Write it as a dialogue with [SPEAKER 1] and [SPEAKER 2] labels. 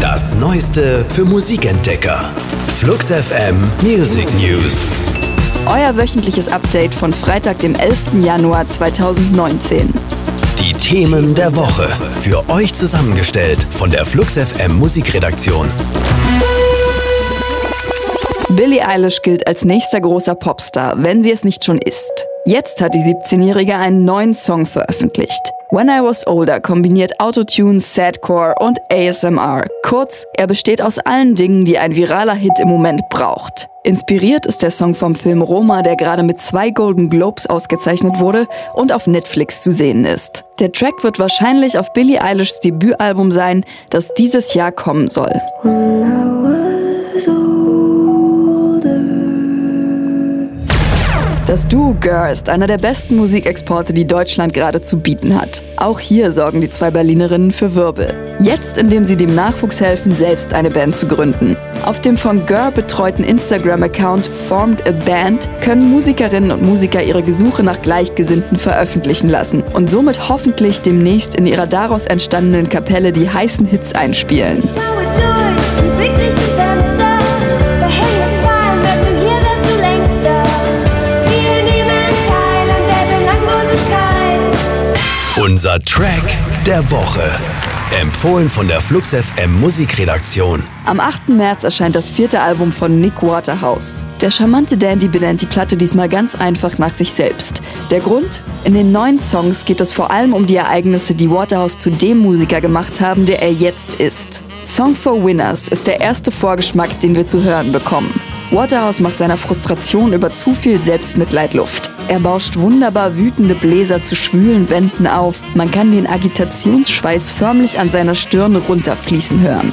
[SPEAKER 1] Das Neueste für Musikentdecker. Flux FM Music News.
[SPEAKER 2] Euer wöchentliches Update von Freitag, dem 11. Januar 2019.
[SPEAKER 1] Die Themen der Woche. Für euch zusammengestellt von der Flux FM Musikredaktion.
[SPEAKER 2] Billie Eilish gilt als nächster großer Popstar, wenn sie es nicht schon ist. Jetzt hat die 17-Jährige einen neuen Song veröffentlicht. When I Was Older kombiniert Autotune, Sadcore und ASMR. Kurz, er besteht aus allen Dingen, die ein viraler Hit im Moment braucht. Inspiriert ist der Song vom Film Roma, der gerade mit zwei Golden Globes ausgezeichnet wurde und auf Netflix zu sehen ist. Der Track wird wahrscheinlich auf Billie Eilishs Debütalbum sein, das dieses Jahr kommen soll. Das Duo Girl ist einer der besten Musikexporte, die Deutschland gerade zu bieten hat. Auch hier sorgen die zwei Berlinerinnen für Wirbel. Jetzt, indem sie dem Nachwuchs helfen, selbst eine Band zu gründen. Auf dem von Girl betreuten Instagram-Account Formed a Band können Musikerinnen und Musiker ihre Gesuche nach Gleichgesinnten veröffentlichen lassen und somit hoffentlich demnächst in ihrer daraus entstandenen Kapelle die heißen Hits einspielen.
[SPEAKER 1] Unser Track der Woche. Empfohlen von der Flux FM Musikredaktion.
[SPEAKER 2] Am 8. März erscheint das vierte Album von Nick Waterhouse. Der charmante Dandy benennt die Platte diesmal ganz einfach nach sich selbst. Der Grund? In den neuen Songs geht es vor allem um die Ereignisse, die Waterhouse zu dem Musiker gemacht haben, der er jetzt ist. Song for Winners ist der erste Vorgeschmack, den wir zu hören bekommen. Waterhouse macht seiner Frustration über zu viel Selbstmitleid Luft. Er bauscht wunderbar wütende Bläser zu schwülen Wänden auf. Man kann den Agitationsschweiß förmlich an seiner Stirn runterfließen hören.